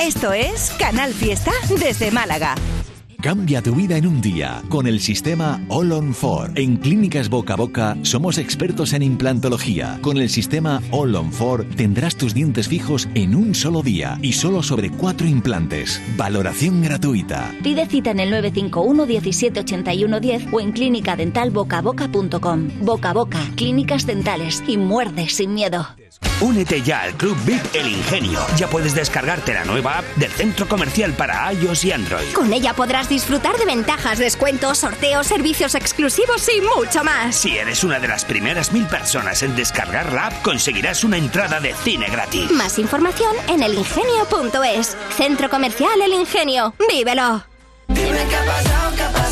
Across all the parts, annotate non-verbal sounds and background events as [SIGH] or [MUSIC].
Esto es Canal Fiesta desde Málaga. Cambia tu vida en un día con el sistema All on 4. En Clínicas Boca a Boca somos expertos en implantología. Con el sistema All on 4 tendrás tus dientes fijos en un solo día y solo sobre cuatro implantes. Valoración gratuita. Pide cita en el 951 1781 10 o en clínicadentalbocaboca.com. Boca a Boca, clínicas dentales y muerde sin miedo. Únete ya al Club VIP El Ingenio. Ya puedes descargarte la nueva app del centro comercial para iOS y Android. Con ella podrás disfrutar de ventajas, descuentos, sorteos, servicios exclusivos y mucho más. Si eres una de las primeras mil personas en descargar la app, conseguirás una entrada de cine gratis. Más información en elingenio.es. Centro Comercial El Ingenio. ¡Vívelo! Dime qué ha pasado, qué ha pasado,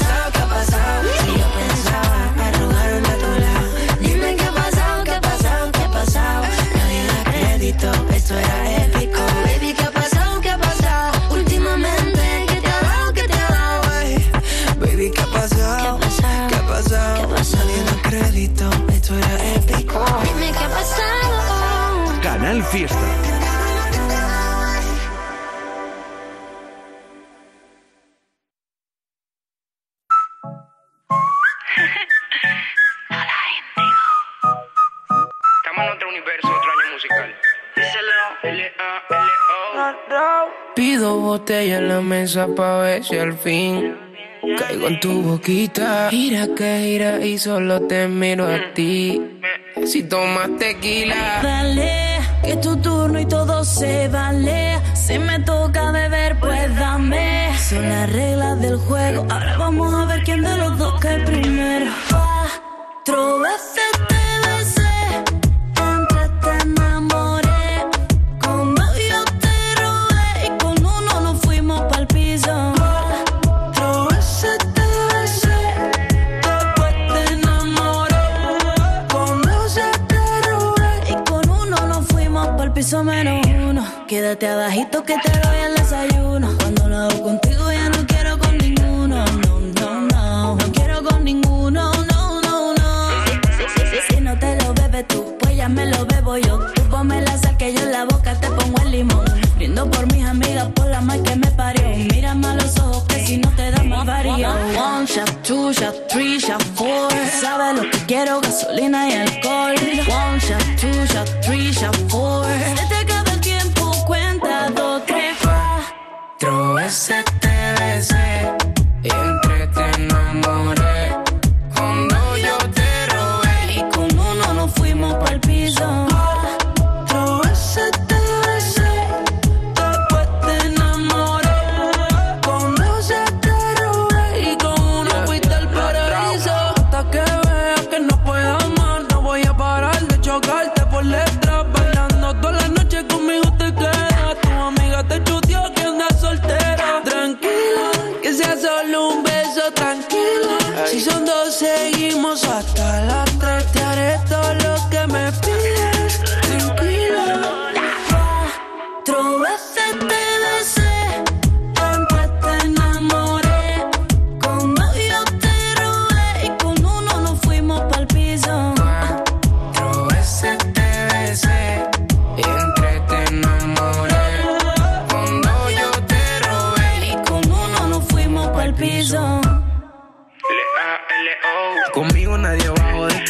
crédito, esto era épico. Baby, qué ha pasado, qué ha pasado. Últimamente, ¿qué te ha dado, qué te ha dado? Ay, Baby, qué ha pasado, qué ha pasado. Nadie da crédito, esto era épico. Dime qué ha pasado. Canal Fiesta. Pido botella en la mesa pa' ver si al fin caigo en tu boquita. Gira que gira y solo te miro a ti. Si tomas tequila. Dale, que es tu turno y todo se vale. Si me toca beber, pues dame. Son las reglas del juego. Ahora vamos a ver quién de los Abajito que te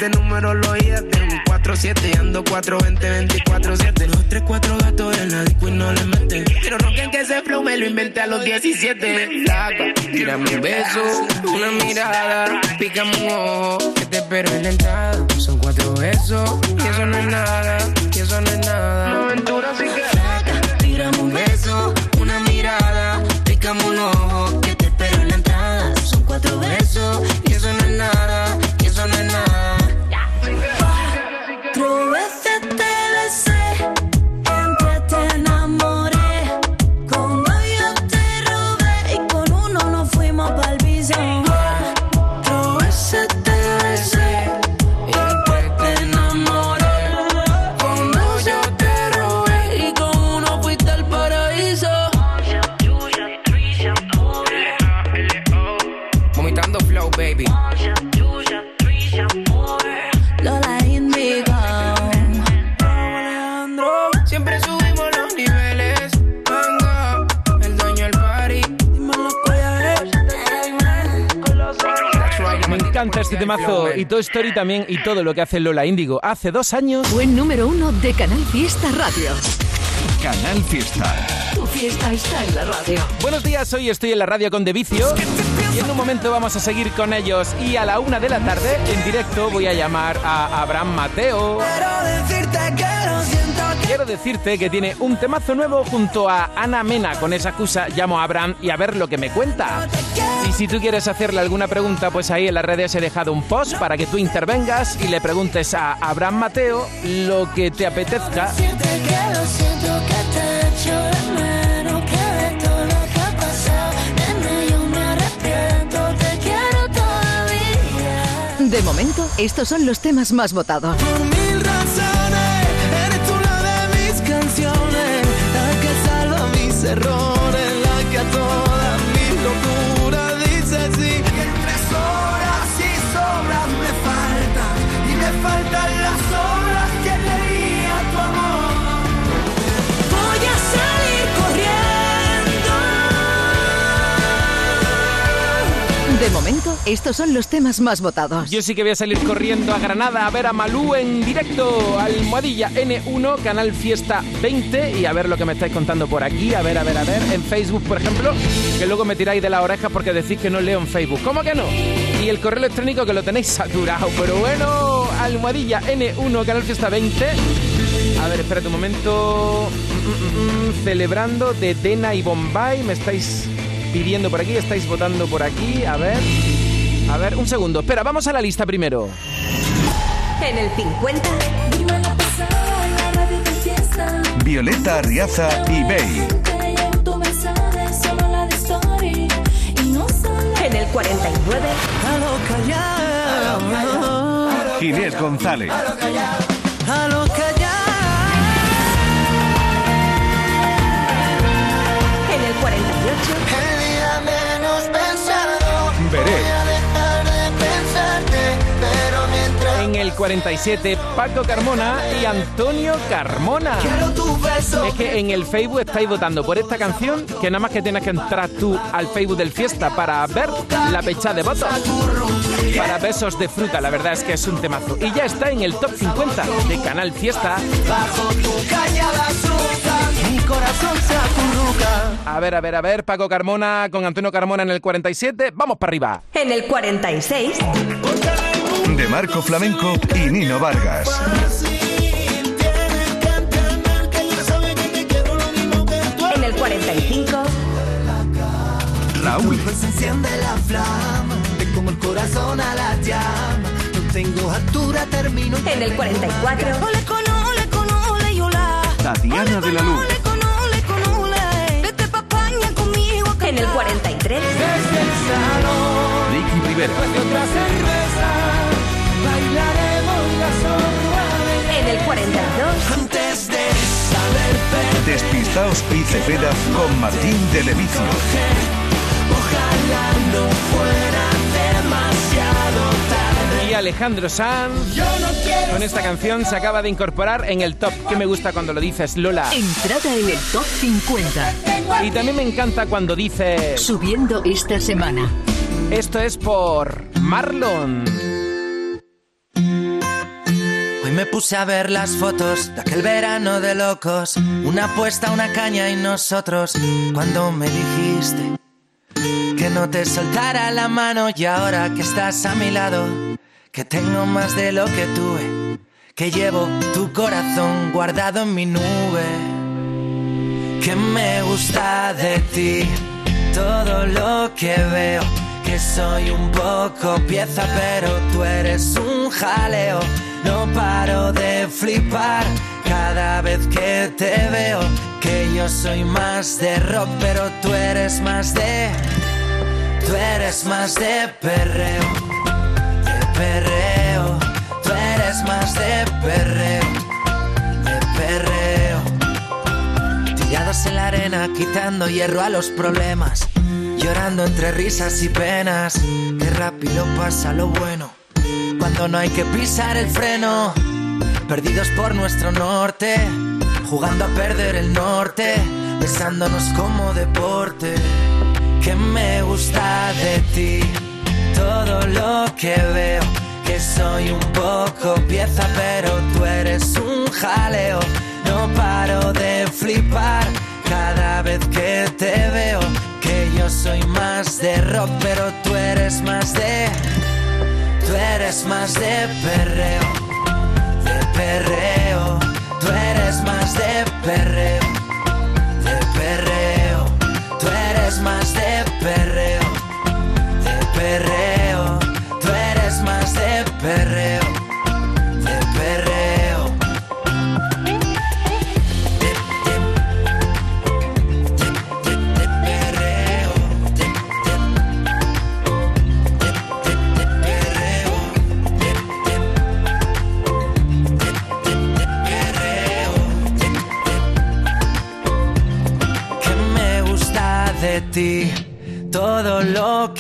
de número lo oía de un 47 y ando 420 24 7 Los 3 4 gatos en la disco y no le meten Quiero rocken que ese flow me lo inventé a los 17 Flaca, tírame un beso, una mirada Pícame un ojo, que te espero en la entrada Son cuatro besos, y eso no es nada Y eso no es nada. No aventura así que tírame un beso, una mirada Pícame un ojo, temazo y Toy Story también y todo lo que hace Lola Índigo. Hace dos años... Buen número uno de Canal Fiesta Radio. Canal Fiesta. Tu fiesta está en la radio. Buenos días, hoy estoy en la radio con De Vicio y en un momento vamos a seguir con ellos y a la una de la tarde en directo voy a llamar a Abraham Mateo. Quiero decirte que tiene un temazo nuevo junto a Ana Mena. Con esa excusa llamo a Abraham y a ver lo que me cuenta. Y si tú quieres hacerle alguna pregunta, pues ahí en las redes he dejado un post para que tú intervengas y le preguntes a Abraham Mateo lo que te apetezca. De momento, estos son los temas más votados. Momento, estos son los temas más votados. Yo sí que voy a salir corriendo a Granada a ver a Malú en directo, Almohadilla N1, Canal Fiesta 20 y a ver lo que me estáis contando por aquí, a ver, a ver, a ver, en Facebook, por ejemplo, que luego me tiráis de la oreja porque decís que no leo en Facebook. ¿Cómo que no? Y el correo electrónico que lo tenéis saturado, pero bueno, Almohadilla N1, Canal Fiesta 20. A ver, espérate un momento. Mm, mm, mm, celebrando de Dena y Bombay, me estáis pidiendo por aquí, estáis votando por aquí, a ver. A ver, un segundo. Espera, vamos a la lista primero. En el 50. Violeta Arriaza y Bey. En el 49. Ginés González. En el 47, Paco Carmona y Antonio Carmona. Es que en el Facebook estáis votando por esta canción, que nada más que tienes que entrar tú al Facebook del Fiesta para ver la fecha de votos. Para besos de fruta, la verdad es que es un temazo. Y ya está en el top 50 de Canal Fiesta. Bajo tu mi corazón se acurruca. A ver, a ver, a ver, Paco Carmona con Antonio Carmona en el 47. Vamos para arriba. En el 46. De Marco Flamenco y Nino Vargas. En el 45. Raúl. Pues se enciende la flama, te como el corazón a la llama. No tengo altura, termino. En el 44. Tatiana de la Luz. En el cantar. 43. Desde el salón, Ricky Rivera. después de otra cerveza, bailaremos la zorra En el 42. Antes de saber perder, Despistaos y Cepeda con Martín de Levicio. ojalá no fuera demasiado Alejandro Sanz Yo no quiero con esta canción se acaba de incorporar en el top. Que me gusta cuando lo dices, Lola. Entrada en el top 50. Y también me encanta cuando dices... Subiendo esta semana. Esto es por Marlon. Hoy me puse a ver las fotos de aquel verano de locos. Una apuesta, una caña y nosotros. Cuando me dijiste que no te soltara la mano y ahora que estás a mi lado, que tengo más de lo que tuve, que llevo tu corazón guardado en mi nube. Que me gusta de ti, todo lo que veo. Que soy un poco pieza, pero tú eres un jaleo. No paro de flipar cada vez que te veo. Que yo soy más de rock, pero tú eres más de. Tú eres más de perreo. Perreo. Tú eres más de perreo. De perreo. Tirados en la arena, quitando hierro a los problemas. Llorando entre risas y penas. Qué rápido pasa lo bueno. Cuando no hay que pisar el freno. Perdidos por nuestro norte. Jugando a perder el norte. Besándonos como deporte. Que me gusta de ti. Todo lo que veo. Que soy un poco pieza, pero tú eres un jaleo. No paro de flipar cada vez que te veo. Que yo soy más de rock, pero tú eres más de. Tú eres más de perreo. De perreo. Tú eres más de perreo.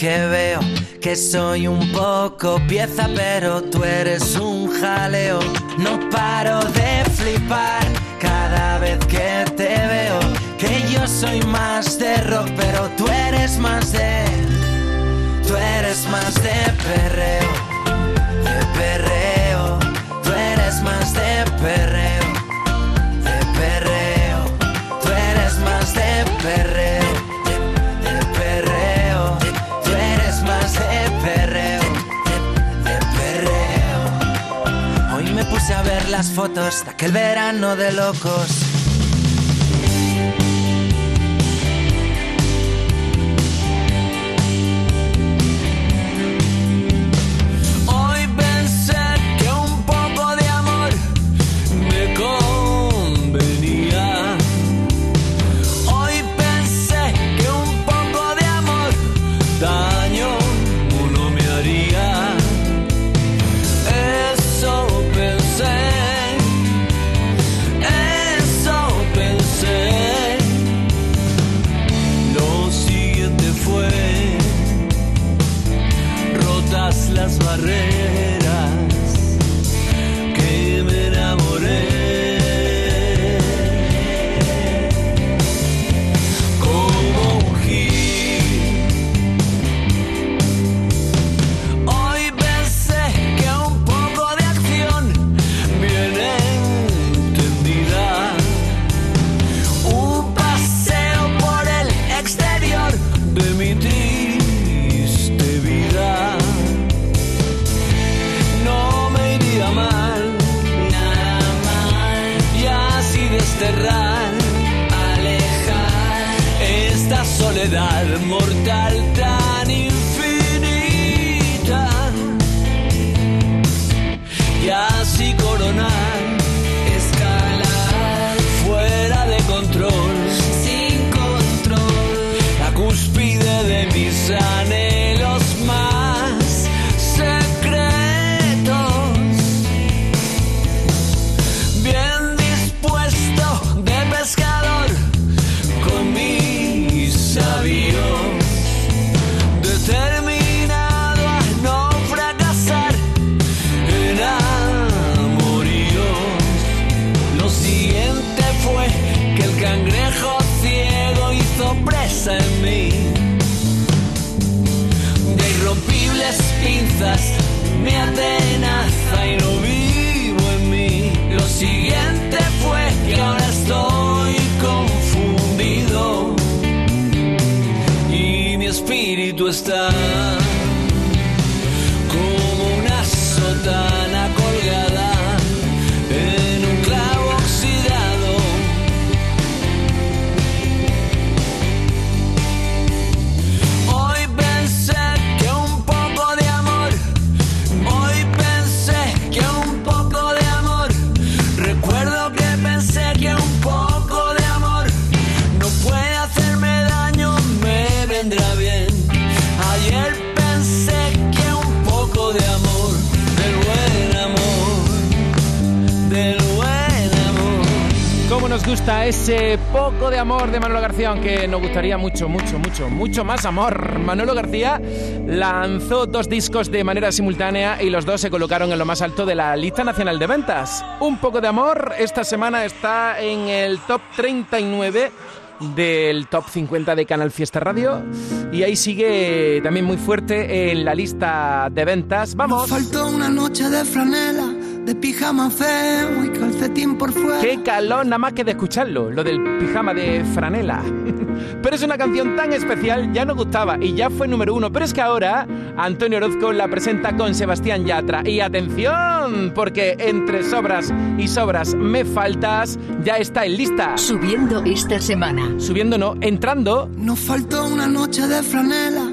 Que veo, que soy un poco pieza, pero tú eres un jaleo. No paro de flipar cada vez que te veo, que yo soy más de rock, pero tú eres más de, tú eres más de perreo, las fotos de aquel verano de locos. Gustaría mucho, mucho, mucho, mucho más amor. Manolo García lanzó dos discos de manera simultánea y los dos se colocaron en lo más alto de la lista nacional de ventas. Un poco de amor esta semana está en el top 39 del Top 50 de Canal Fiesta Radio. Y ahí sigue también muy fuerte en la lista de ventas. ¡Vamos! Faltó una noche de franela, de pijama feo y calcetín por fuera. ¡Qué calor nada más que de escucharlo! Lo del pijama de franela. [LAUGHS] Pero es una canción tan especial, ya nos gustaba y ya fue número uno. Pero es que ahora Antonio Orozco la presenta con Sebastián Yatra. Y atención, porque entre sobras y sobras me faltas, ya está en lista. Subiendo esta semana. Subiendo no, entrando. Nos faltó una noche de franela,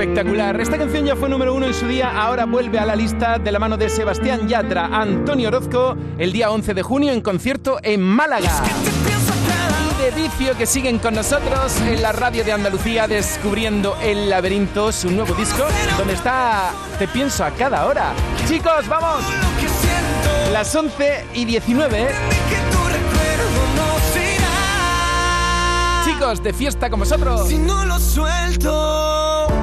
Espectacular. Esta canción ya fue número uno en su día, ahora vuelve a la lista de la mano de Sebastián Yatra, Antonio Orozco, el día 11 de junio en concierto en Málaga. Y de vicio que siguen con nosotros en la radio de Andalucía descubriendo El Laberinto, su nuevo disco, donde está Te pienso a cada hora. Chicos, vamos. Las 11 y 19. Chicos, de fiesta con vosotros. Si no lo suelto.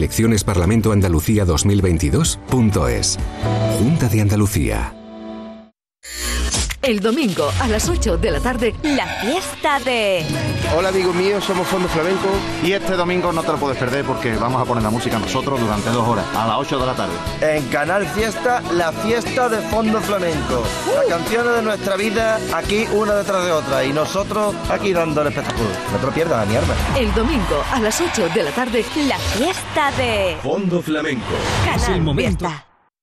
eleccionesparlamentoandalucía2022.es. Junta de Andalucía. El domingo a las 8 de la tarde, La fiesta de Hola amigos míos, somos Fondo Flamenco. Y este domingo no te lo puedes perder porque vamos a poner la música nosotros durante dos horas, a las 8 de la tarde. En Canal Fiesta, la fiesta de Fondo Flamenco. Las canciones de nuestra vida aquí una detrás de otra y nosotros aquí dando el espectáculo. No te lo pierdas, mi arma. El domingo a las 8 de la tarde, La fiesta de Fondo Flamenco. es el momento.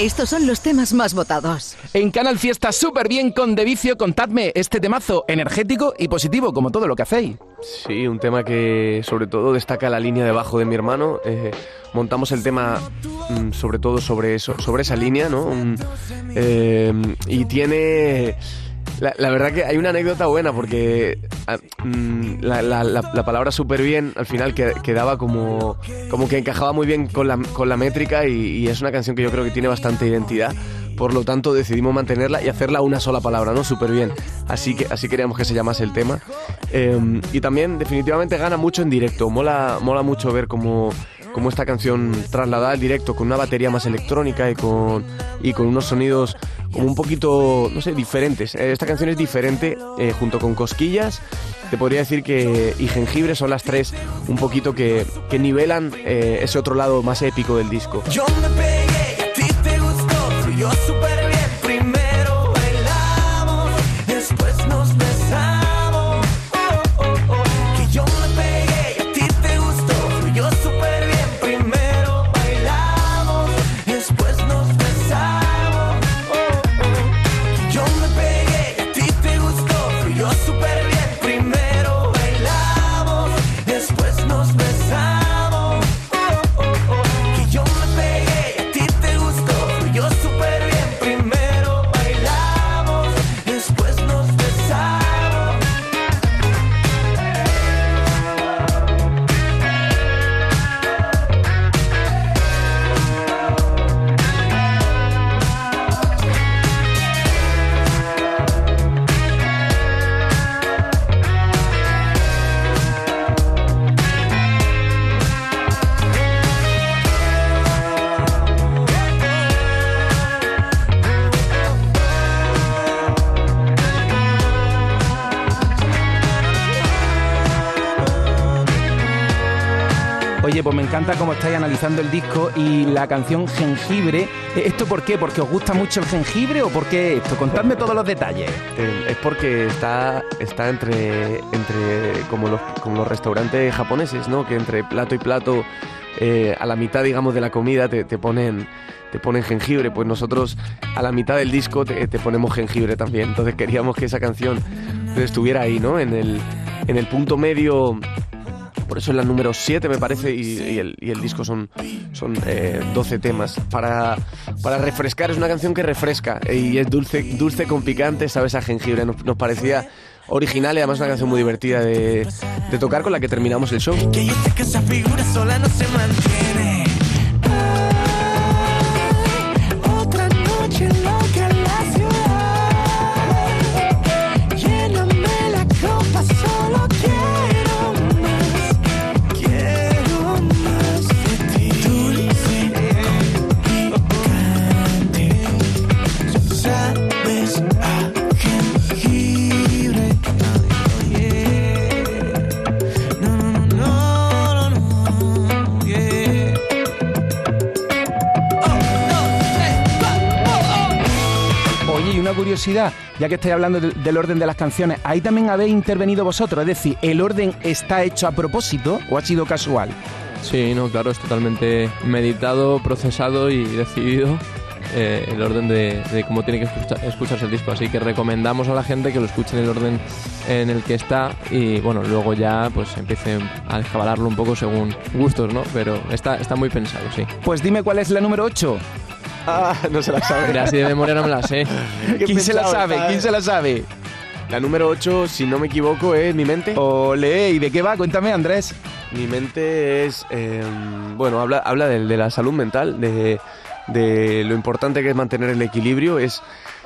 Estos son los temas más votados. En Canal Fiesta súper bien con De Vicio, contadme este temazo energético y positivo como todo lo que hacéis. Sí, un tema que sobre todo destaca la línea de bajo de mi hermano. Eh, montamos el tema mm, sobre todo sobre eso, sobre esa línea, ¿no? Un, eh, y tiene la, verdad que hay una anécdota buena porque ah, mm, la, la- la- la palabra súper bien al final que- quedaba como, como que encajaba muy bien con la, con la métrica y, es una canción que yo creo que tiene bastante identidad. Por lo tanto decidimos mantenerla y hacerla una sola palabra, ¿no? Súper bien. Así que así queríamos que se llamase el tema. Eh, y también definitivamente gana mucho en directo. Mola, mola mucho ver cómo, cómo esta canción trasladada al directo con una batería más electrónica y con, y con unos sonidos como un poquito, no sé, diferentes. Eh, Esta canción es diferente eh, junto con Cosquillas. Te podría decir que y Jengibre son las tres un poquito que, que nivelan eh, ese otro lado más épico del disco. Yo me pegué a ti te gustó. Súper gustó. Fluyó estáis analizando el disco y la canción Jengibre. Eh, ¿Esto por qué? ¿Porque os gusta mucho el jengibre o por qué esto? Contadme todos los detalles. Eh, es porque está, está entre, entre como, los, como los restaurantes japoneses, ¿no? Que entre plato y plato, eh, a la mitad, digamos, de la comida te, te ponen te ponen jengibre. Pues nosotros a la mitad del disco te, te ponemos jengibre también. Entonces queríamos que esa canción estuviera ahí, ¿no? En el, en el punto medio por eso es la número 7 me parece y, y el, y el disco son, son eh, 12 temas. Para, para refrescar, es una canción que refresca eh, y es dulce, dulce con picante, sabes a jengibre. Nos, nos parecía original y además una canción muy divertida de, de tocar con la que terminamos el show. Que yo sé que esa figura sola no se mantiene. Curiosidad, ya que estáis hablando del, del orden de las canciones, ahí también habéis intervenido vosotros, es decir, ¿el orden está hecho a propósito o ha sido casual? Sí, no, claro, es totalmente meditado, procesado y decidido eh, el orden de, de cómo tiene que escucha- escucharse el disco. Así que recomendamos a la gente que lo escuche en el orden en el que está y bueno, luego ya pues empiecen a descabalarlo un poco según gustos, ¿no? Pero está, está muy pensado, sí. Pues dime cuál es la número 8. Ah, no se la sabe. Mira, así de memoria no me la sé. [LAUGHS] ¿Quién se la sabe? ¿Quién se la sabe? La número 8, si no me equivoco, es Mi Mente. Ole, ¿y de qué va? Cuéntame, Andrés. Mi Mente es, eh, bueno, habla, habla de, de la salud mental, de, de lo importante que es mantener el equilibrio. Es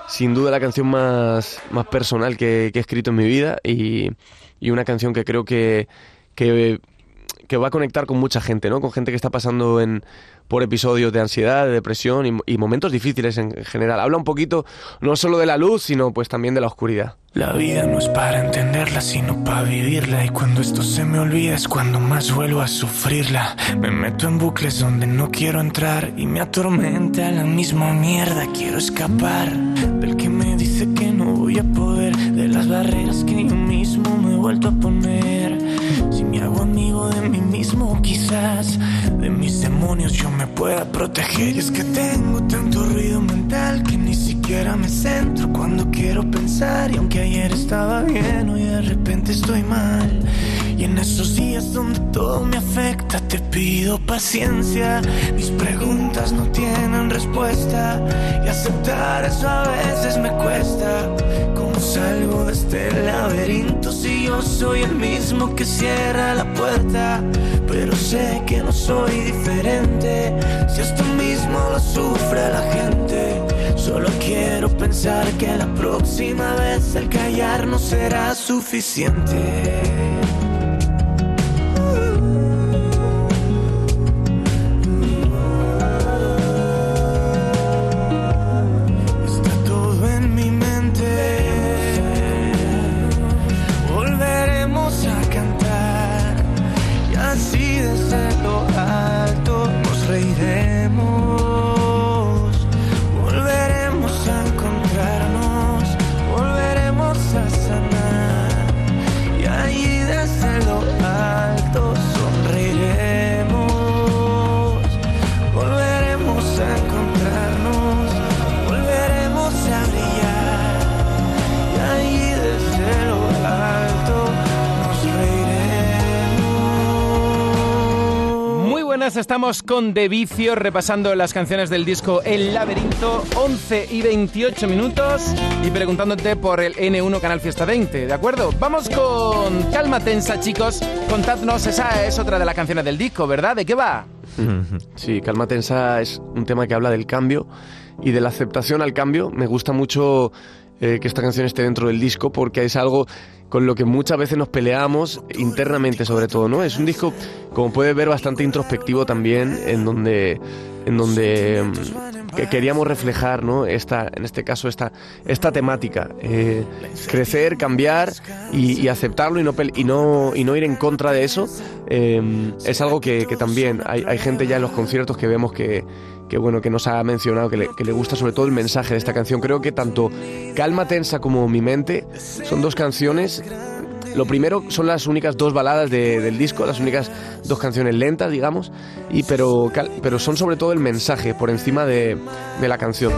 sin duda la canción más, más personal que, que he escrito en mi vida y, y una canción que creo que, que, que va a conectar con mucha gente, ¿no? Con gente que está pasando en, por episodios de ansiedad, de depresión y, y momentos difíciles en general. Habla un poquito no solo de la luz, sino pues también de la oscuridad. La vida no es para entenderla, sino para vivirla. Y cuando esto se me olvida es cuando más vuelvo a sufrirla. Me meto en bucles donde no quiero entrar y me atormenta la misma mierda. Quiero escapar del que me dice que no voy a poder, de las barreras que yo mismo me he vuelto a poner. De mí mismo, quizás de mis demonios yo me pueda proteger. Y es que tengo tanto ruido mental que ni siquiera me centro cuando quiero pensar. Y aunque ayer estaba bien, hoy de repente estoy mal. Y en esos días donde todo me afecta, te pido paciencia. Mis preguntas no tienen respuesta. Y aceptar eso a veces me cuesta. ¿Cómo salgo de este laberinto si yo soy el mismo que cierra la puerta? Pero sé que no soy diferente. Si esto mismo lo sufre la gente. Solo quiero pensar que la próxima vez el callar no será suficiente. Estamos con De Vicio repasando las canciones del disco El Laberinto, 11 y 28 minutos y preguntándote por el N1 Canal Fiesta 20, ¿de acuerdo? Vamos con Calma Tensa, chicos. Contadnos, esa es otra de las canciones del disco, ¿verdad? ¿De qué va? [LAUGHS] Sí, Calma Tensa es un tema que habla del cambio y de la aceptación al cambio. Me gusta mucho eh, que esta canción esté dentro del disco porque es algo con lo que muchas veces nos peleamos internamente sobre todo, ¿no? Es un disco, como puedes ver, bastante introspectivo también, en donde, en donde mm, que queríamos reflejar, ¿no? Esta, en este caso, esta, esta temática. eh, crecer, cambiar y, aceptarlo y no, y, no, y no ir en contra de eso. eh, es algo que, que también hay, hay gente ya en los conciertos que vemos que, que bueno, que nos ha mencionado, que le, gusta sobre todo el mensaje de esta canción. Creo que tanto Calma Tensa como Mi Mente son dos canciones. Lo primero son las únicas dos baladas de- del disco, las únicas dos canciones lentas, digamos, y pero, pero son sobre todo el mensaje por encima de la canción.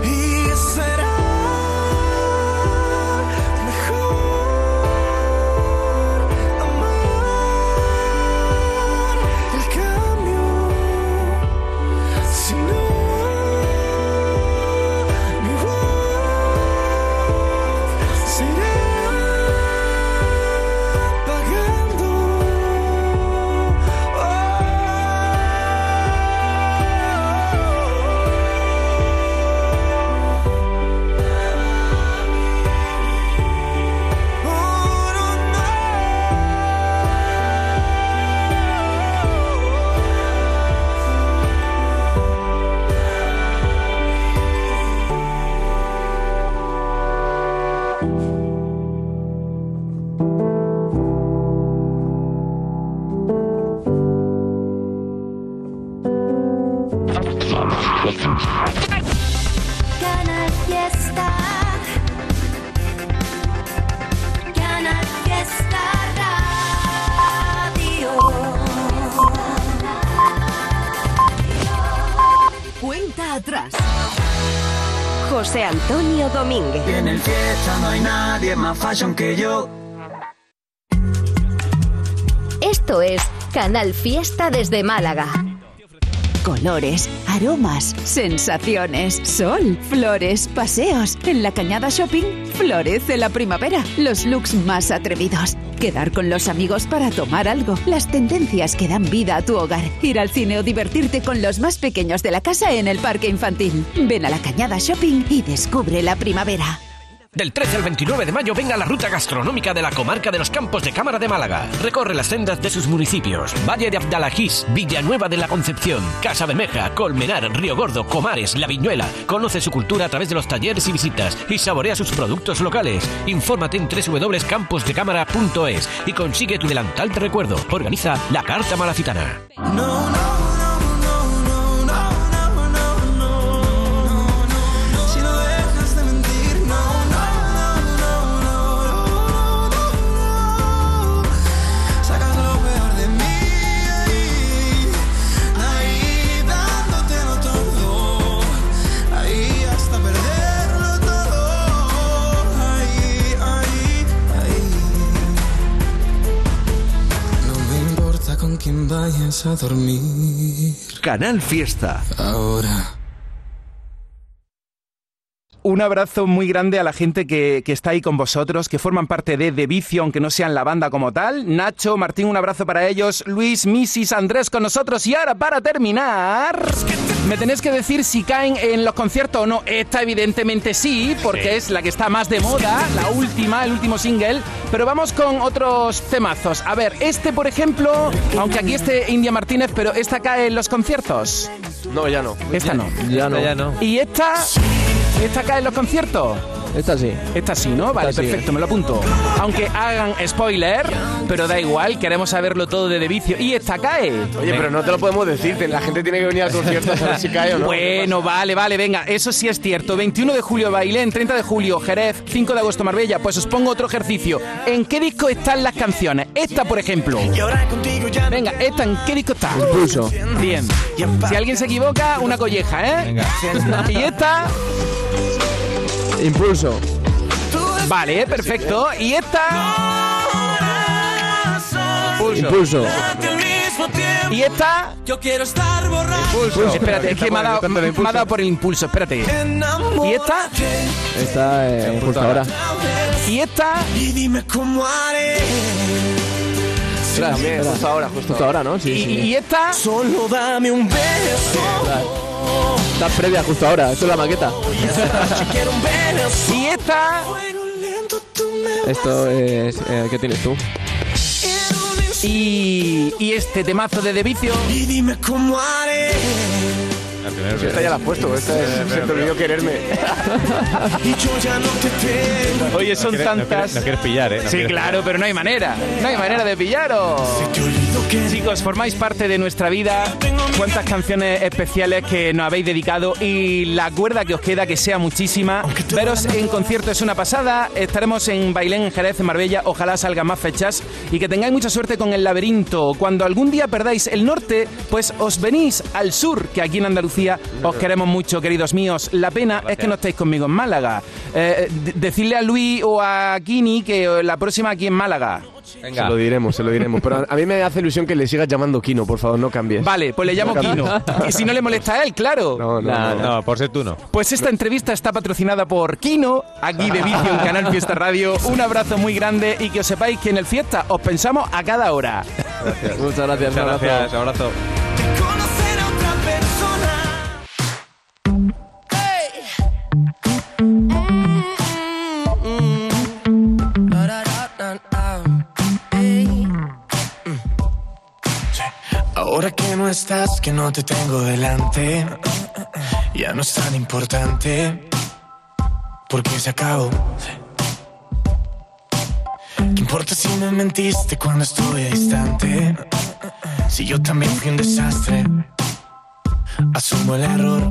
Nadie más fashion que yo. Esto es Canal Fiesta desde Málaga. Colores, aromas, sensaciones, sol, flores, paseos. En la Cañada Shopping florece la primavera. Los looks más atrevidos. Quedar con los amigos para tomar algo. Las tendencias que dan vida a tu hogar. Ir al cine o divertirte con los más pequeños de la casa en el parque infantil. Ven a la Cañada Shopping y descubre la primavera. Del 13 al 29 de mayo venga la ruta gastronómica de la comarca de los Campos de Cámara de Málaga. Recorre las sendas de sus municipios. Valle de Abdalajís, Villanueva de la Concepción, Casa Bermeja, Colmenar, Río Gordo, Comares, La Viñuela. Conoce su cultura a través de los talleres y visitas y saborea sus productos locales. Infórmate en www.camposdecámara.es y consigue tu delantal de recuerdo. Organiza la Carta Malacitana. Si con quién vayas a dormir. Canal Fiesta. Ahora. Un abrazo muy grande a la gente que, que está ahí con vosotros, que forman parte de The Vicio, aunque no sean la banda como tal. Nacho, Martín, un abrazo para ellos. Luis, Misis, Andrés con nosotros. Y ahora, para terminar, me tenéis que decir si caen en los conciertos o no. Esta, evidentemente, sí, porque es la que está más de moda, la última, el último single. Pero vamos con otros temazos. A ver, este, por ejemplo, aunque aquí esté India Martínez, pero esta cae en los conciertos. No, ya no. Esta no. Ya no. Ya no. ¿Y esta? ¿Esta cae en los conciertos? Esta sí. Esta sí, ¿no? Vale, Esta sí. perfecto, me lo apunto. Aunque hagan spoiler, pero da igual, queremos saberlo todo de, de vicio. ¿Y esta cae? Oye, pero no te lo podemos decir. La gente tiene que venir al concierto a saber si cae o no. Bueno, vale, vale, venga, eso sí es cierto. 21 de julio Bailén, 30 de julio Jerez, 5 de agosto Marbella. Pues os pongo otro ejercicio. ¿En qué disco están las canciones? Esta, por ejemplo. Venga, ¿esta en qué disco está? Impulso. Bien. Si alguien se equivoca, una colleja, ¿eh? Venga. [LAUGHS] ¿Y esta? Impulso. Vale, perfecto. ¿Y esta? Impulso. ¿Y esta? Yo quiero estar borracho. Impulso. Espérate, es que me ha, dado, me ha dado por el impulso, espérate. ¿Y esta? Esta es justo ahora. ¿Y esta? Y dime cómo haré. Espera. Justo ahora, justo, ahora, ¿no? Sí, ¿Y, sí. y esta? Solo dame un beso. Está previa justo ahora. Esto es la maqueta. ¿Y esta? Esto es... eh, ¿Qué tienes tú? Y, y este temazo de The Vicio. Y dime cómo haré. Esta ya la has puesto. Esta es... Se te olvidó quererme. Oye, son tantas. No quieres pillar, ¿eh? No Sí, claro, pero no hay manera. No hay manera de pillaros. Chicos, formáis parte de nuestra vida. Cuántas canciones especiales que nos habéis dedicado y la cuerda que os queda, que sea muchísima. Veros en concierto es una pasada. Estaremos en Bailén, en Jerez, en Marbella. Ojalá salgan más fechas y que tengáis mucha suerte con el laberinto. Cuando algún día perdáis el norte, pues os venís al sur, que aquí en Andalucía os queremos mucho, queridos míos. La pena es que no estáis conmigo en Málaga. Eh, de- decirle a Luis o a Kini que la próxima aquí en Málaga. Se lo diremos, se lo diremos. Pero a- mí me hace ilusión que le sigas llamando Kino, por favor, no cambies. Vale, pues le llamo No. Kino. Y si no le molesta a él, claro. No, no, Nah, no. no, por ser tú no. Pues esta entrevista está patrocinada por Kino, aquí de Vicio en Canal Fiesta Radio. Un abrazo muy grande y que os sepáis que en el Fiesta os pensamos a cada hora. Muchas gracias, un Muchas abrazo. gracias, abrazo. Ahora que no estás, que no te tengo delante, ya no es tan importante, porque se acabó. ¿Qué importa si me mentiste cuando estuve distante? Si yo también fui un desastre, asumo el error.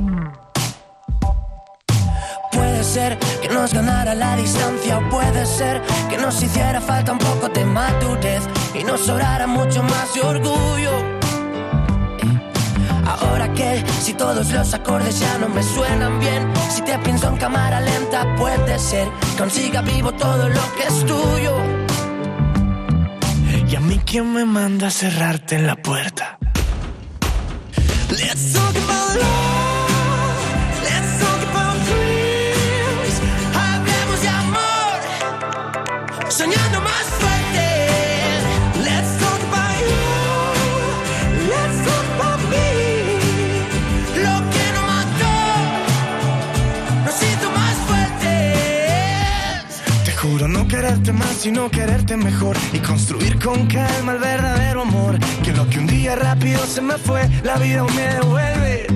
Puede ser que nos ganara la distancia o puede ser que nos hiciera falta un poco de madurez y nos sobrara mucho más de orgullo. Ahora que Si todos los acordes ya no me suenan bien, si te pienso en cámara lenta, puede ser. Consiga vivo todo lo que es tuyo. Y a mí quién me manda a cerrarte en la puerta. Let's talk about love. No quererte más, sino quererte mejor. Y construir con calma el verdadero amor. Que lo que un día rápido se me fue, la vida aún me devuelve.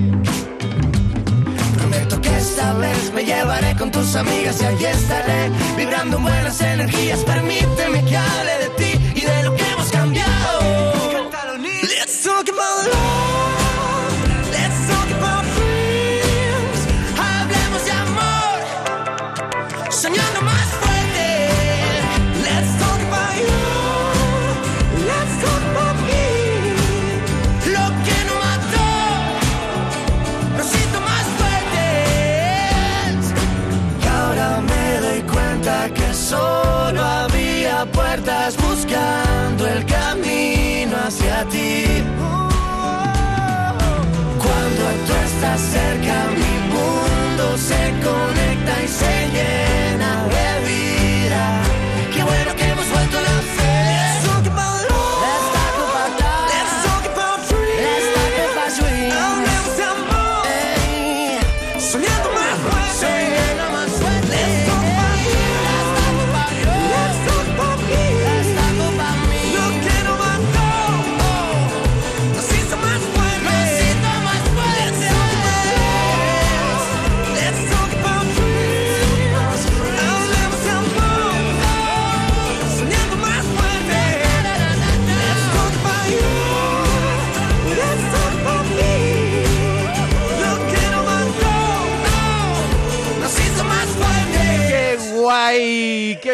Prometo que esta vez me llevaré con tus amigas y allí estaré vibrando en buenas energías. Permíteme que hable de ti y de lo que hemos cambiado. Let's talk about love. Tú estás cerca, mi mundo se conecta y se llena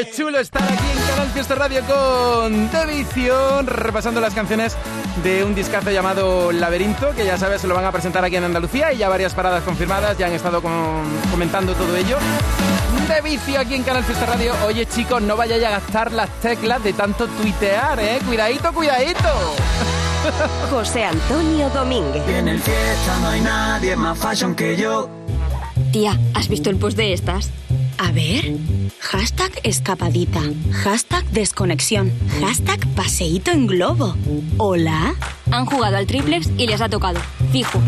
¡Qué chulo estar aquí en Canal Fiesta Radio con De Vicio, repasando las canciones de un discazo llamado Laberinto, que ya sabes, se lo van a presentar aquí en Andalucía y ya varias paradas confirmadas, ya han estado con- comentando todo ello. De Vicio aquí en Canal Fiesta Radio. Oye, chicos, no vayáis a gastar las teclas de tanto tuitear, ¿eh? Cuidadito, cuidadito. [LAUGHS] José Antonio Domínguez. En el fiesta no hay nadie más fashion que yo. Tía, ¿has visto el post de estas? A ver. Hashtag escapadita. Hashtag desconexión. Hashtag paseíto en globo. ¿Hola? Han jugado al triplex y les ha tocado. Fijo.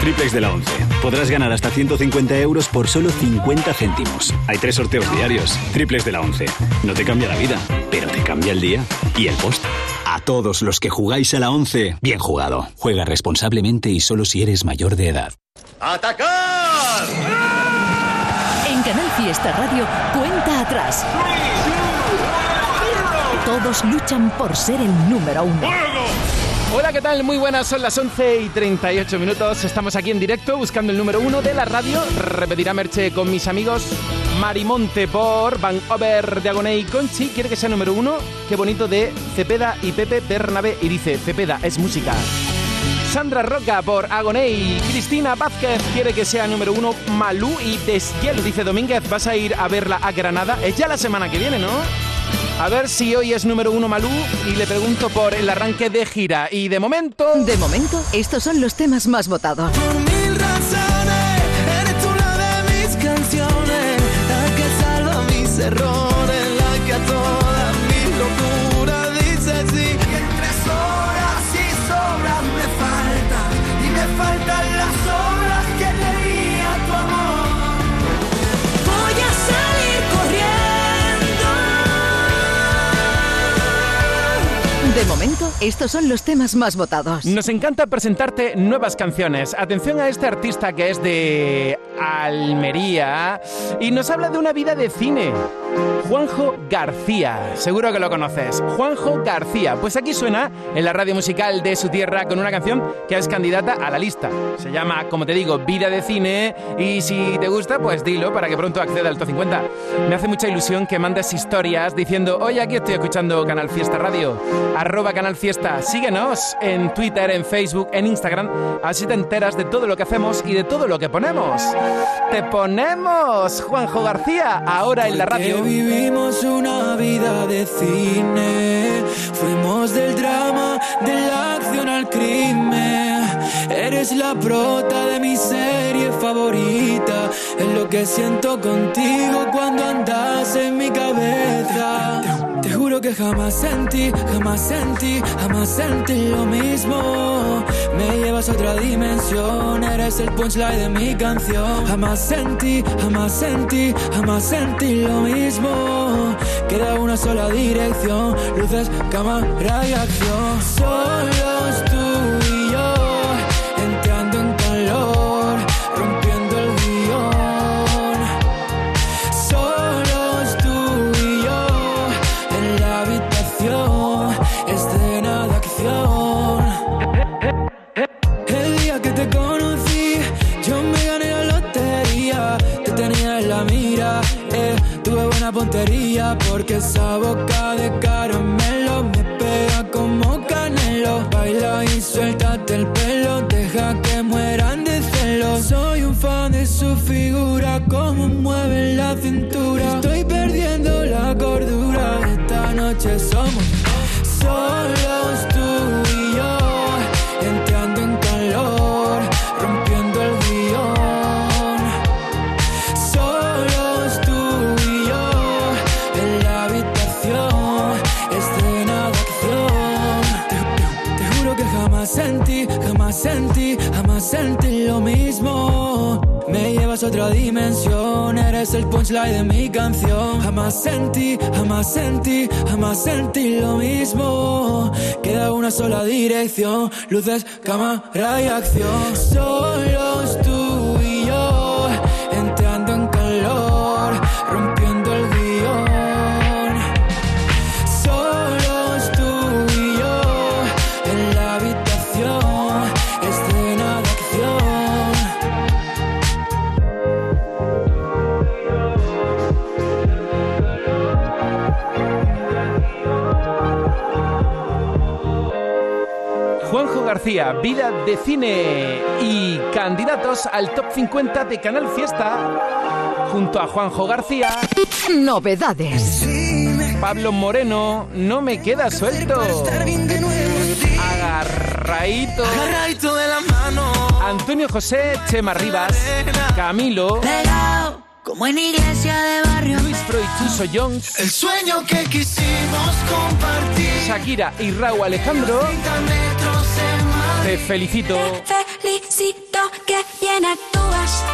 Triplex de la 11. Podrás ganar hasta 150 euros por solo 50 céntimos. Hay tres sorteos diarios. Triplex de la 11. No te cambia la vida, pero te cambia el día y el post. A todos los que jugáis a la 11, bien jugado. Juega responsablemente y solo si eres mayor de edad. ¡Atacar! Canal Fiesta Radio, cuenta atrás. Todos luchan por ser el número uno. Hola, ¿qué tal? Muy buenas, son las 11 y 38 minutos. Estamos aquí en directo buscando el número uno de la radio. Repetirá Merche con mis amigos Marimonte por Van Over, Diagoney y Conchi. ¿Quiere que sea número uno? Qué bonito de Cepeda y Pepe Bernabé. Y dice, Cepeda es música. Sandra Roca por Agoney. Cristina Vázquez quiere que sea número uno. Malú y Deshiel. Dice Domínguez, vas a ir a verla a Granada. Es ya la semana que viene, ¿no? A ver si hoy es número uno Malú y le pregunto por el arranque de gira. Y de momento... De momento, estos son los temas más votados. Estos son los temas más votados. Nos encanta presentarte nuevas canciones. Atención a este artista que es de Almería y nos habla de una vida de cine. Juanjo García, seguro que lo conoces. Juanjo García, pues aquí suena en la radio musical de su tierra con una canción que es candidata a la lista. Se llama, como te digo, Vida de Cine y si te gusta, pues dilo para que pronto acceda al top 50. Me hace mucha ilusión que mandes historias diciendo, oye, aquí estoy escuchando Canal Fiesta Radio, arroba Canal Fiesta. Síguenos en Twitter, en Facebook, en Instagram, así te enteras de todo lo que hacemos y de todo lo que ponemos. Te ponemos, Juanjo García, ahora en la radio. Vivimos una vida de cine. Fuimos del drama, de la acción al crimen. Eres la prota de mi serie favorita. Es lo que siento contigo cuando andas en mi cabeza. Que jamás sentí, jamás sentí, jamás sentí lo mismo. Me llevas a otra dimensión, eres el punchline de mi canción. Jamás sentí, jamás sentí, jamás sentí lo mismo. Queda una sola dirección, luces, cámara y acción. Tú puntería. Porque esa boca de caramelo me pega como canelo. Baila y suéltate el pelo, deja que mueran de celos. Soy un fan de su figura, como mueve la cintura. Estoy perdiendo la cordura, esta noche somos solos eres el punchline de mi canción. Jamás sentí, jamás sentí, jamás sentí lo mismo. Queda una sola dirección, luces, cámara y acción. Solos tú García, vida de cine y candidatos al top 50 de Canal Fiesta. Junto a Juanjo García. Novedades. Pablo Moreno, no me queda suelto. Agarraito. Agarradito de la mano. Antonio José, Chema Rivas, Camilo, como en iglesia de barrio. Luis Chuso Jones, El sueño que quisimos compartir. Shakira y Raúl Alejandro. 30 metros en Madrid. Te felicito. Felicito que bien actúas.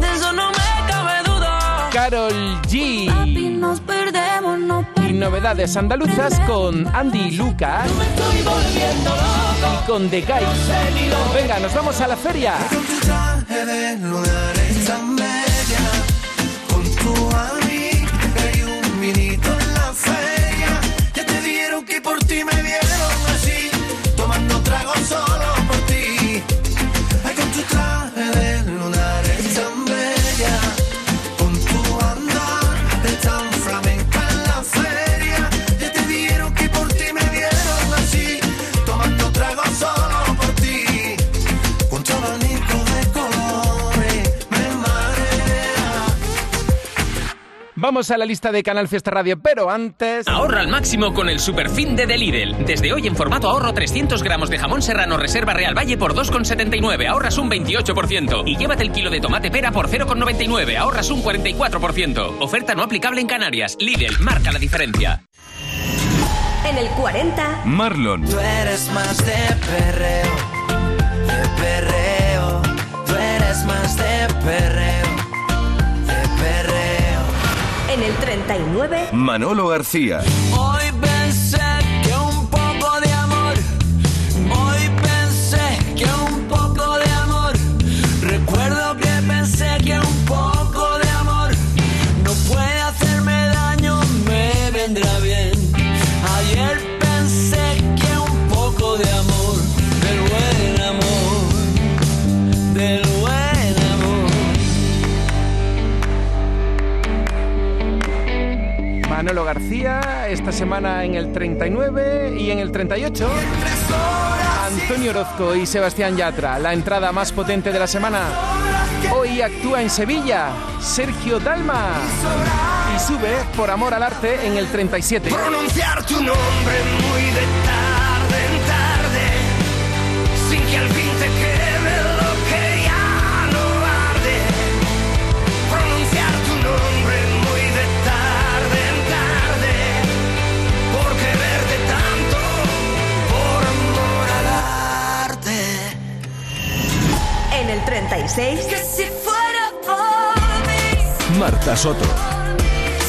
De eso no me cabe duda. Carol Papi, G. nos perdemos, no Y novedades andaluzas con Andy Lucas Estoy volviendo loco. y con Decay. Venga, nos vamos a la feria. Con tu traje de lunar es tan bella. Con tu amiga Vamos a la lista de Canal Fiesta Radio, pero antes... Ahorra al máximo con el Superfin de Lidl. Desde hoy en formato ahorro 300 gramos de jamón serrano Reserva Real Valle por 2,79. Ahorras un 28%. Y llévate el kilo de tomate pera por 0,99. Ahorras un 44%. Oferta no aplicable en Canarias. Lidl, marca la diferencia. En el 40, Marlon. Tú eres más de perreo, de perreo. Tú eres más de perreo, el 39, Manolo García. Hoy García, esta semana en el 39 y en el 38 Antonio Orozco y Sebastián Yatra, la entrada más potente de la semana. Hoy actúa en Sevilla Sergio Dalma y sube por amor al arte en el 37. Pronunciar tu nombre muy de tarde en tarde, sin que al fin te quede 36. Que si fuera por mí, Marta Soto.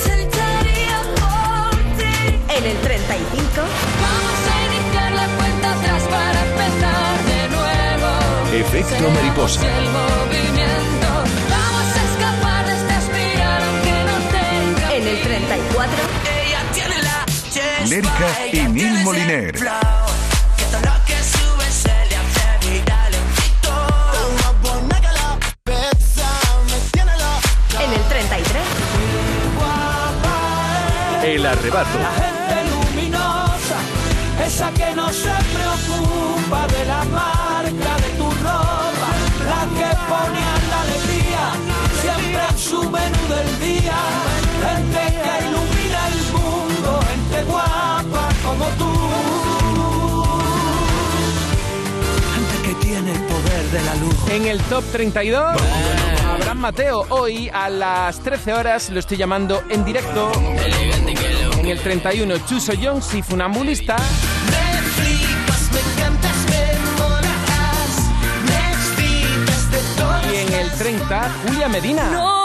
sentaría por ti. En el 35. Vamos a iniciar la cuenta atrás para empezar de nuevo. Efecto mariposa. El movimiento. Vamos a escapar de esta espiral aunque no tenga En el 34. Ella tiene la y Nil Moliner. El arrebato. La gente luminosa, esa que no se preocupa de la marca de tu ropa, la que ponía la alegría siempre en su menú del día. Gente que ilumina el mundo, gente guapa como tú. Gente que tiene el poder de la luz. En el top 32, Abraham Mateo. Hoy a las 13 horas lo estoy llamando en directo. En el 31, Chuso Jones y Funambulista. Y en el 30, Julia Medina.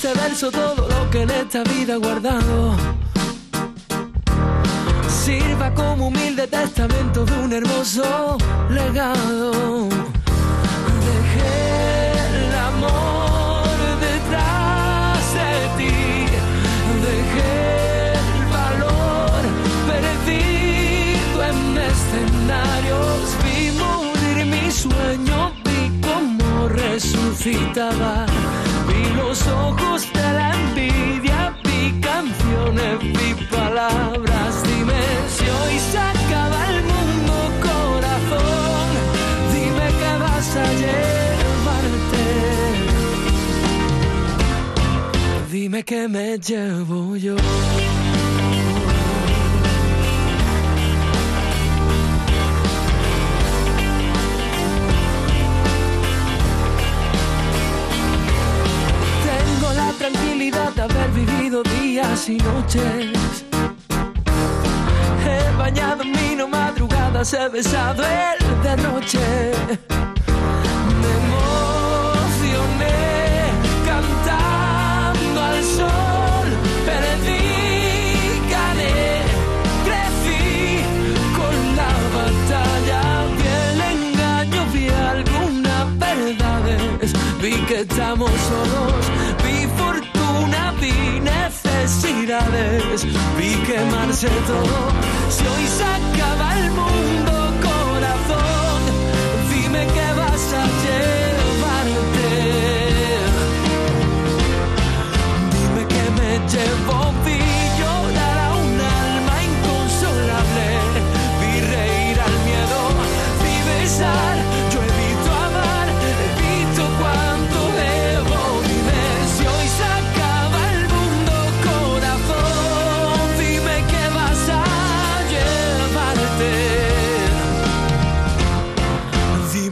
Este verso todo lo que en esta vida he guardado. Sirva como humilde testamento de un hermoso legado. Dejé el amor detrás de ti. Dejé el valor perdido en escenarios. Vi morir mi sueño, vi cómo resucitaba. Los ojos de la envidia, vi canciones, vi palabras. Dime si hoy se acaba el mundo, corazón. Dime que vas a llevarte. Dime que me llevo yo. De haber vivido días y noches. He bañado en vino madrugadas, he besado el derroche. Me emocioné cantando al sol. Perdí, gané, crecí con la batalla. Vi el engaño, vi algunas verdades. Vi que estamos solos, vi quemarse todo. Si hoy se acaba el mundo,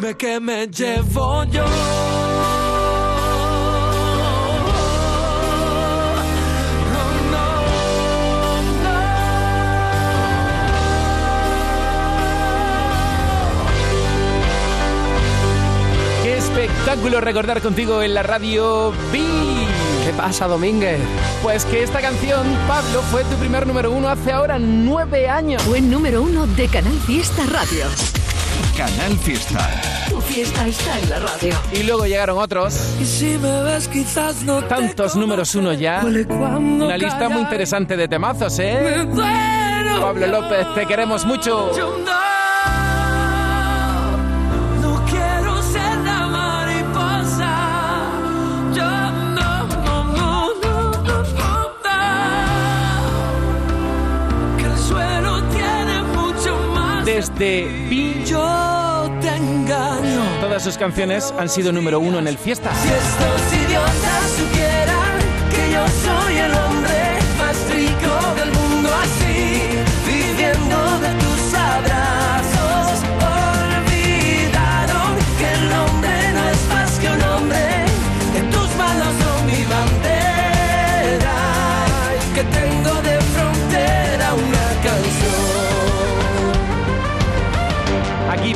Dime que me llevo yo. Qué espectáculo recordar contigo en la radio B. ¿Qué pasa, Domínguez? Pues que esta canción, Pablo, fue tu primer número uno hace ahora nueve años. Fue número uno de Canal Fiesta Radio. Canal Fiesta. Tu fiesta está en la radio. Y luego llegaron otros. Y si me ves, quizás no te Tantos números uno ya. Una lista muy interesante de temazos, ¿eh? Pablo López, te queremos mucho. Desde B, Yo te engaño. todas sus canciones han sido número uno en el Fiesta. Si estos idiotas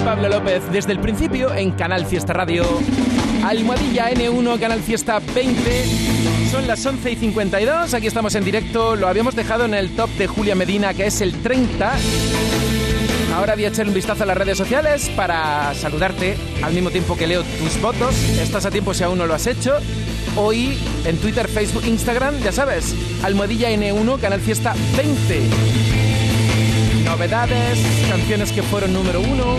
Pablo López, desde el principio en Canal Fiesta Radio. Almohadilla N1, Canal Fiesta 20. Son las 11 y 52. Aquí estamos en directo. Lo habíamos dejado en el top de Julia Medina, que es el 30. Ahora voy a echar un vistazo a las redes sociales para saludarte al mismo tiempo que leo tus votos. Estás a tiempo si aún no lo has hecho. Hoy en Twitter, Facebook, Instagram, ya sabes, Almohadilla N1, Canal Fiesta 20. Novedades, canciones que fueron número uno.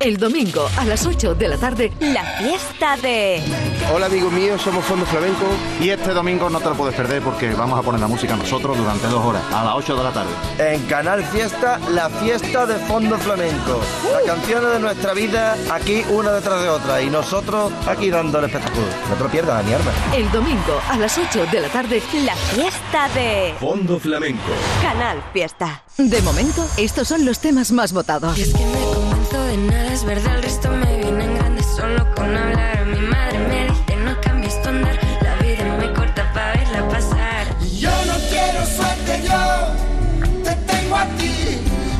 El domingo a las 8 de la tarde, La fiesta de... Hola amigos míos, somos Fondo Flamenco y este domingo no te lo puedes perder porque vamos a poner la música nosotros durante dos horas, a las 8 de la tarde. En Canal Fiesta, la fiesta de fondo flamenco. Las canciones de nuestra vida aquí una detrás de otra y nosotros aquí dando el espectáculo. No te lo pierdas, mi arma. el domingo a las 8 de la tarde, La fiesta de... Fondo Flamenco. Canal Fiesta. De momento, estos son los temas más votados. Es que me convenzo de nada es verdad, el resto me viene en grande solo con hablar. Mi madre me dice no cambies tu andar, la vida es muy corta para verla pasar. Yo no quiero suerte, yo te tengo a ti.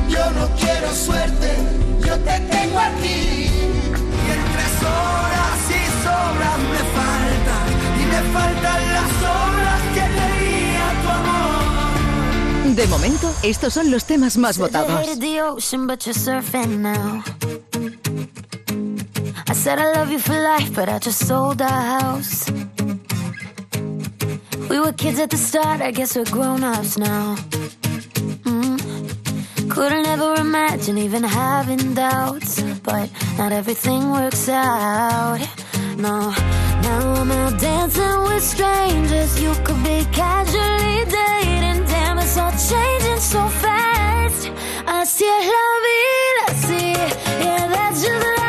Yo no quiero suerte, yo te tengo a ti. Y entre horas y sobras me faltan, y me faltan las horas De momento, estos son los temas más votados. Hated the ocean, but you're surfing now. I said I love you for life, but I just sold our house. We were kids at the start, I guess we're grown ups now. Mm. Couldn't ever imagine even having doubts, but not everything works out. No, now I'm out dancing with strangers. You could be casually dating, all changing so fast. Así es la vida, sí, yeah, that's just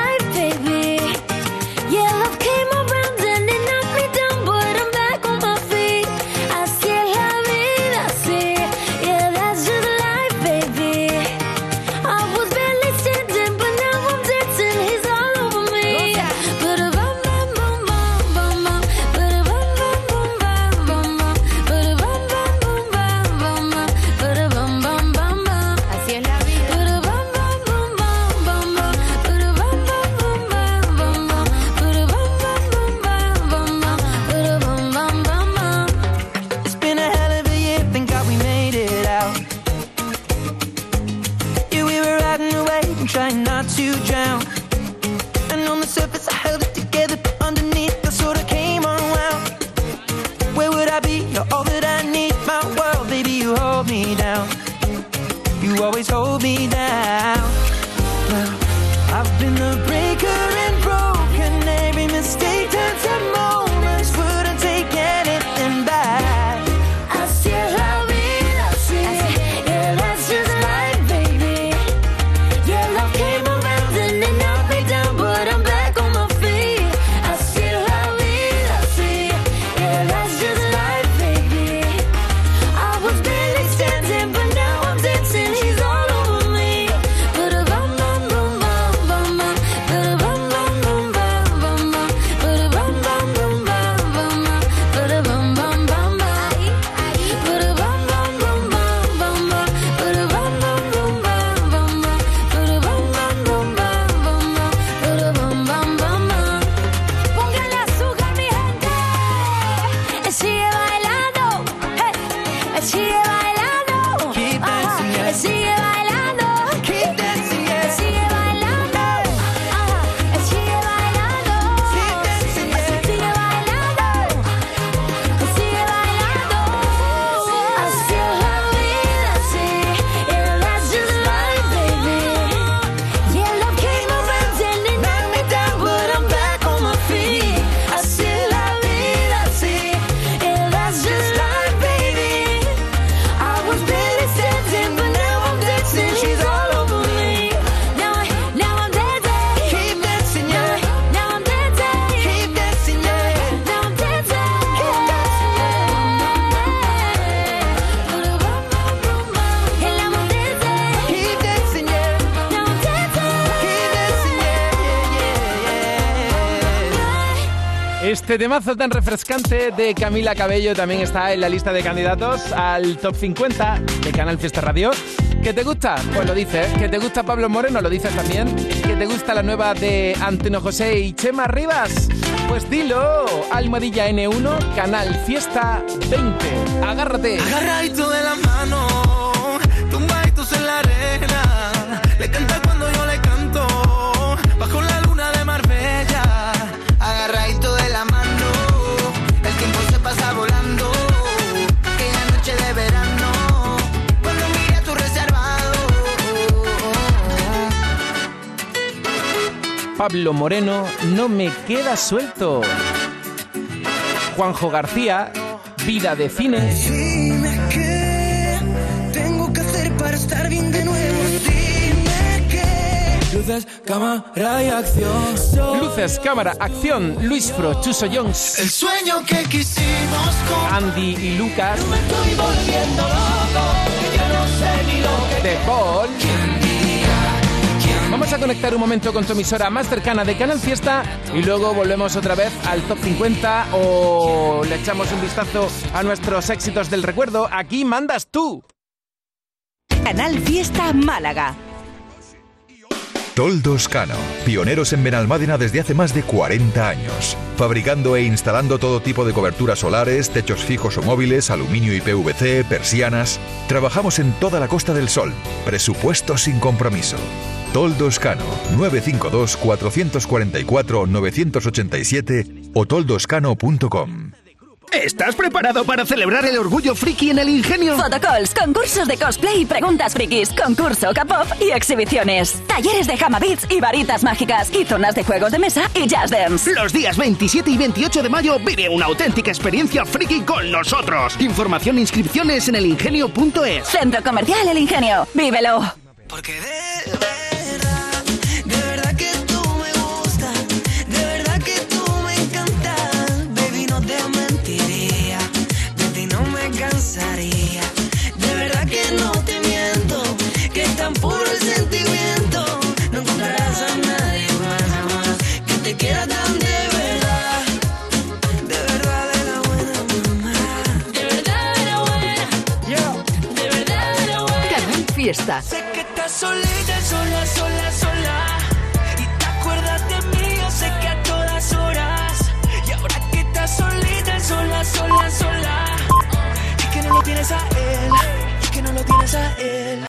Este temazo tan refrescante de Camila Cabello también está en la lista de candidatos al top 50 de Canal Fiesta Radio. ¿Que te gusta? Pues lo dices. ¿Que te gusta Pablo Moreno? Lo dices también. ¿Que te gusta la nueva de Antonio José y Chema Rivas? Pues dilo. Almohadilla N1, Canal Fiesta 20. Agárrate. Agarradito de la mano, tumbaditos en la arena. Le canta Pablo Moreno, no me queda suelto. Juanjo García, Vida de Cine. Dime qué tengo que hacer para estar bien de nuevo. Dime qué. Luces, cámara y acción. Luces, cámara, acción. Luis Fro, Chuso Jones, El sueño que quisimos con Andy y Lucas, estoy volviendo loco. Yo no sé ni lo que The Paul. Vamos a conectar un momento con tu emisora más cercana de Canal Fiesta y luego volvemos otra vez al top 50 o le echamos un vistazo a nuestros éxitos del recuerdo. Aquí mandas tú. Canal Fiesta Málaga. Toldos Cano, pioneros en Benalmádena desde hace más de 40 años, fabricando e instalando todo tipo de coberturas solares, techos fijos o móviles, aluminio y PVC, persianas. Trabajamos en toda la Costa del Sol. Presupuesto sin compromiso. Toldos Cano, 952 444 987 o toldoscano.com. ¿Estás preparado para celebrar el orgullo friki en el ingenio? Photocalls, concursos de cosplay y preguntas frikis, concurso K-pop y exhibiciones. Talleres de Beats y varitas mágicas y zonas de juegos de mesa y jazz dance. Los días 27 y 28 de mayo vive una auténtica experiencia friki con nosotros. Información e inscripciones en elingenio.es. Centro Comercial El Ingenio. ¡Vívelo! Porque de tan puro el sentimiento, no encontrarás a nadie más jamás que te quiera tan de verdad, de verdad de la buena mamá, de verdad de la buena, yo, de verdad de buena. Canal Fiesta. Sé que estás solita, sola, sola, sola, y te acuerdas de mí, yo sé que a todas horas, y ahora que estás solita, sola, sola, sola, y que no lo tienes a él, y que no lo tienes a él.